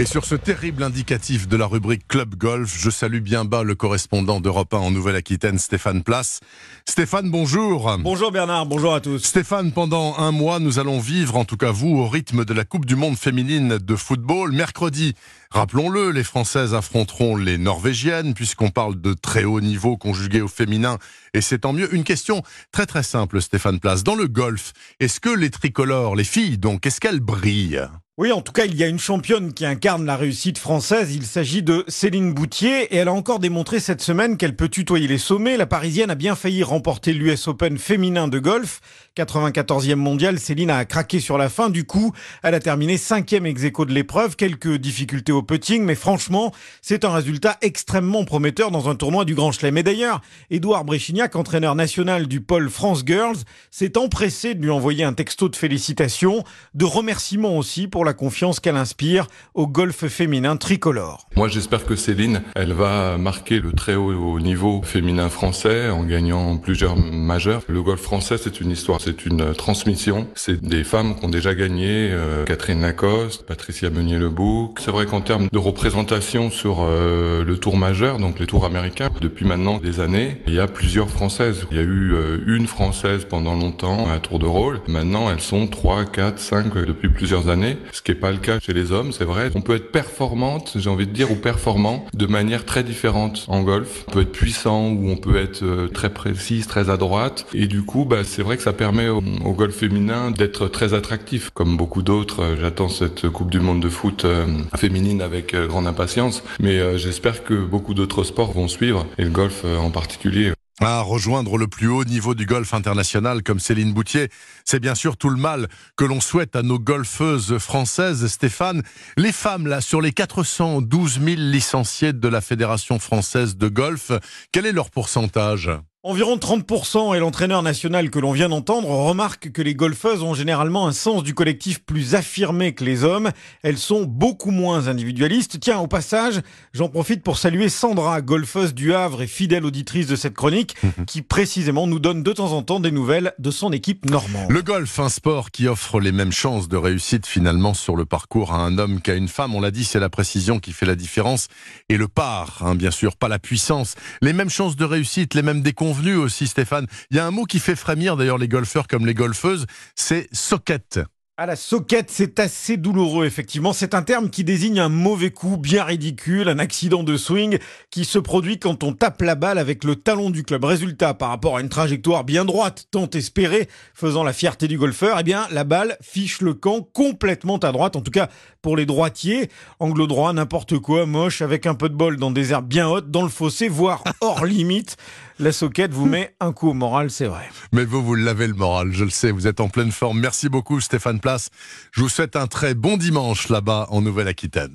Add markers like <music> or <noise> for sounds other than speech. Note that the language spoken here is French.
Et sur ce terrible indicatif de la rubrique Club Golf, je salue bien bas le correspondant d'Europe 1 en Nouvelle-Aquitaine, Stéphane Place. Stéphane, bonjour. Bonjour Bernard, bonjour à tous. Stéphane, pendant un mois, nous allons vivre, en tout cas vous, au rythme de la Coupe du Monde féminine de football. Mercredi, rappelons-le, les Françaises affronteront les Norvégiennes, puisqu'on parle de très haut niveau conjugué au féminin, et c'est tant mieux. Une question très très simple, Stéphane Place. Dans le golf, est-ce que les tricolores, les filles donc, est-ce qu'elles brillent? Oui, en tout cas, il y a une championne qui incarne la réussite française. Il s'agit de Céline Boutier et elle a encore démontré cette semaine qu'elle peut tutoyer les sommets. La Parisienne a bien failli remporter l'US Open féminin de golf. 94e mondial, Céline a craqué sur la fin. Du coup, elle a terminé cinquième ex aequo de l'épreuve. Quelques difficultés au putting, mais franchement, c'est un résultat extrêmement prometteur dans un tournoi du Grand Chelem. Et d'ailleurs, Édouard Bréchignac, entraîneur national du pôle France Girls, s'est empressé de lui envoyer un texto de félicitations, de remerciements aussi pour la confiance qu'elle inspire au golf féminin tricolore. Moi, j'espère que Céline, elle va marquer le très haut niveau féminin français en gagnant plusieurs majeurs. Le golf français, c'est une histoire, c'est une transmission. C'est des femmes qui ont déjà gagné, euh, Catherine Lacoste, Patricia Meunier-Lebouc. C'est vrai qu'en termes de représentation sur euh, le tour majeur, donc les tours américains, depuis maintenant des années, il y a plusieurs françaises. Il y a eu euh, une française pendant longtemps à tour de rôle. Maintenant, elles sont 3, 4, 5 depuis plusieurs années ce qui n'est pas le cas chez les hommes, c'est vrai. On peut être performante, j'ai envie de dire, ou performant de manière très différente en golf. On peut être puissant ou on peut être euh, très précise, très à droite. Et du coup, bah, c'est vrai que ça permet au, golf féminin d'être très attractif. Comme beaucoup d'autres, euh, j'attends cette Coupe du Monde de foot euh, féminine avec grande impatience. Mais j'espère que beaucoup d'autres sports vont suivre, et le golf en particulier à rejoindre le plus haut niveau du golf international comme Céline Boutier. C'est bien sûr tout le mal que l'on souhaite à nos golfeuses françaises. Stéphane, les femmes, là, sur les 412 000 licenciés de la Fédération française de golf, quel est leur pourcentage? Environ 30% et l'entraîneur national que l'on vient d'entendre remarque que les golfeuses ont généralement un sens du collectif plus affirmé que les hommes. Elles sont beaucoup moins individualistes. Tiens, au passage, j'en profite pour saluer Sandra, golfeuse du Havre et fidèle auditrice de cette chronique, <laughs> qui précisément nous donne de temps en temps des nouvelles de son équipe normande. Le golf, un sport qui offre les mêmes chances de réussite finalement sur le parcours à un homme qu'à une femme. On l'a dit, c'est la précision qui fait la différence et le par, hein, bien sûr, pas la puissance. Les mêmes chances de réussite, les mêmes déconvenues convenu aussi, Stéphane. Il y a un mot qui fait frémir d'ailleurs les golfeurs comme les golfeuses, c'est socket. À la soquette, c'est assez douloureux, effectivement. C'est un terme qui désigne un mauvais coup bien ridicule, un accident de swing qui se produit quand on tape la balle avec le talon du club. Résultat, par rapport à une trajectoire bien droite, tant espérée, faisant la fierté du golfeur, eh bien, la balle fiche le camp complètement à droite. En tout cas, pour les droitiers, angle droit, n'importe quoi, moche, avec un peu de bol dans des herbes bien hautes, dans le fossé, voire hors <laughs> limite. La soquette vous met un coup au moral, c'est vrai. Mais vous, vous l'avez le moral, je le sais, vous êtes en pleine forme. Merci beaucoup Stéphane Place. Je vous souhaite un très bon dimanche là-bas en Nouvelle-Aquitaine.